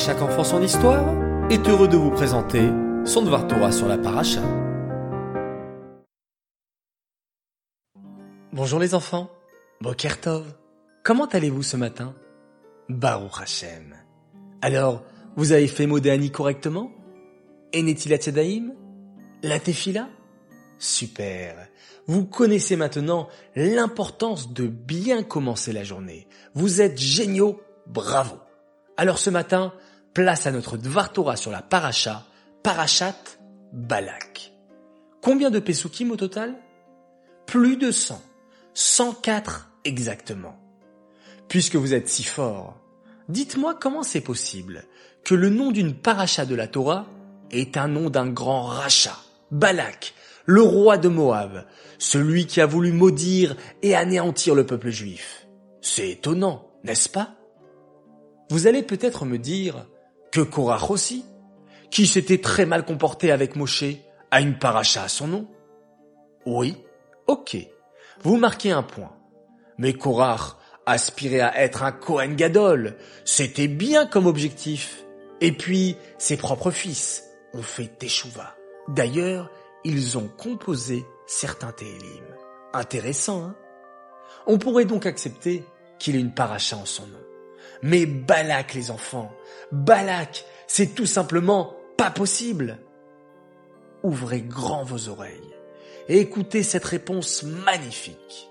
chaque enfant son histoire est heureux de vous présenter son Dvar Torah sur la paracha. Bonjour les enfants, Boker Tov. Comment allez-vous ce matin? Baruch Hashem. Alors, vous avez fait Modéani correctement? Enetilat Yadayim La Tefila? Super. Vous connaissez maintenant l'importance de bien commencer la journée. Vous êtes géniaux, bravo. Alors ce matin, place à notre Dvar Torah sur la paracha, parachat Balak. Combien de Pesukim au total? Plus de 100. 104 exactement. Puisque vous êtes si fort, dites-moi comment c'est possible que le nom d'une paracha de la Torah est un nom d'un grand rachat, Balak, le roi de Moab, celui qui a voulu maudire et anéantir le peuple juif. C'est étonnant, n'est-ce pas? Vous allez peut-être me dire que Korach aussi, qui s'était très mal comporté avec Moshe, a une paracha à son nom Oui, ok, vous marquez un point. Mais Korach aspirait à être un Kohen Gadol, c'était bien comme objectif. Et puis, ses propres fils ont fait Teshuvah. D'ailleurs, ils ont composé certains Télim. Intéressant, hein? On pourrait donc accepter qu'il ait une paracha en son nom. Mais Balak, les enfants, Balak, c'est tout simplement pas possible. Ouvrez grand vos oreilles et écoutez cette réponse magnifique.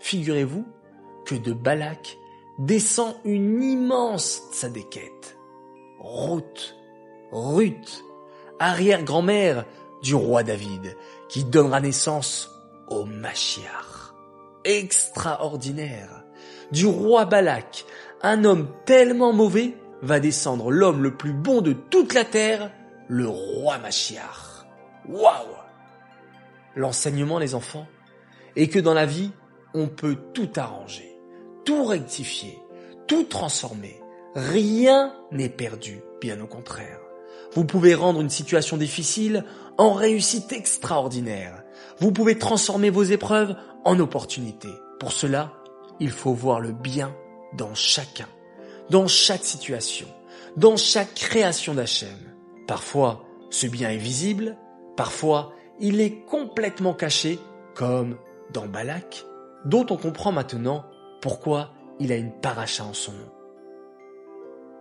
Figurez-vous que de Balak descend une immense tzadékette. Ruth, Ruth, arrière-grand-mère du roi David, qui donnera naissance au Machiar. Extraordinaire. Du roi Balak, un homme tellement mauvais va descendre l'homme le plus bon de toute la terre, le roi Machiar. Waouh! L'enseignement, les enfants, est que dans la vie, on peut tout arranger, tout rectifier, tout transformer. Rien n'est perdu, bien au contraire. Vous pouvez rendre une situation difficile en réussite extraordinaire. Vous pouvez transformer vos épreuves en opportunités. Pour cela, il faut voir le bien dans chacun, dans chaque situation, dans chaque création d'Hachem. Parfois, ce bien est visible, parfois, il est complètement caché, comme dans Balak, dont on comprend maintenant pourquoi il a une paracha en son nom.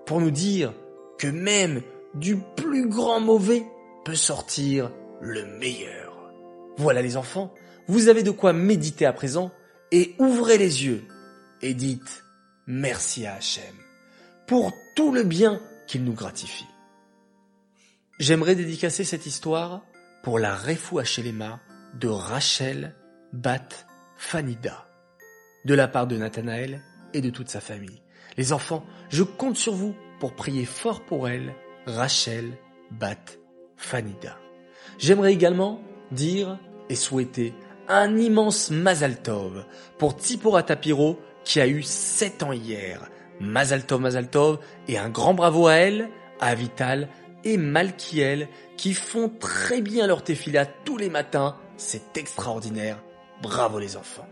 Pour nous dire que même du plus grand mauvais peut sortir le meilleur. Voilà les enfants, vous avez de quoi méditer à présent et ouvrez les yeux et dites merci à Hachem pour tout le bien qu'il nous gratifie. J'aimerais dédicacer cette histoire pour la Refou Hachelema de Rachel Bat Fanida, de la part de Nathanaël et de toute sa famille. Les enfants, je compte sur vous pour prier fort pour elle, Rachel Bat Fanida. J'aimerais également dire et souhaiter un immense Mazal Tov pour Tipora Tapiro qui a eu 7 ans hier. Mazal Tov, Mazal Tov et un grand bravo à elle, à Vital et Malkiel qui font très bien leur tefila tous les matins. C'est extraordinaire. Bravo les enfants.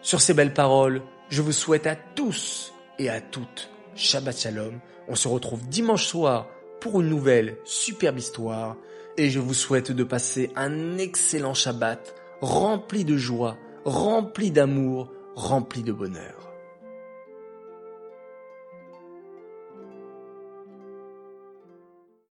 Sur ces belles paroles, je vous souhaite à tous et à toutes Shabbat Shalom. On se retrouve dimanche soir pour une nouvelle superbe histoire et je vous souhaite de passer un excellent Shabbat rempli de joie, rempli d'amour, rempli de bonheur.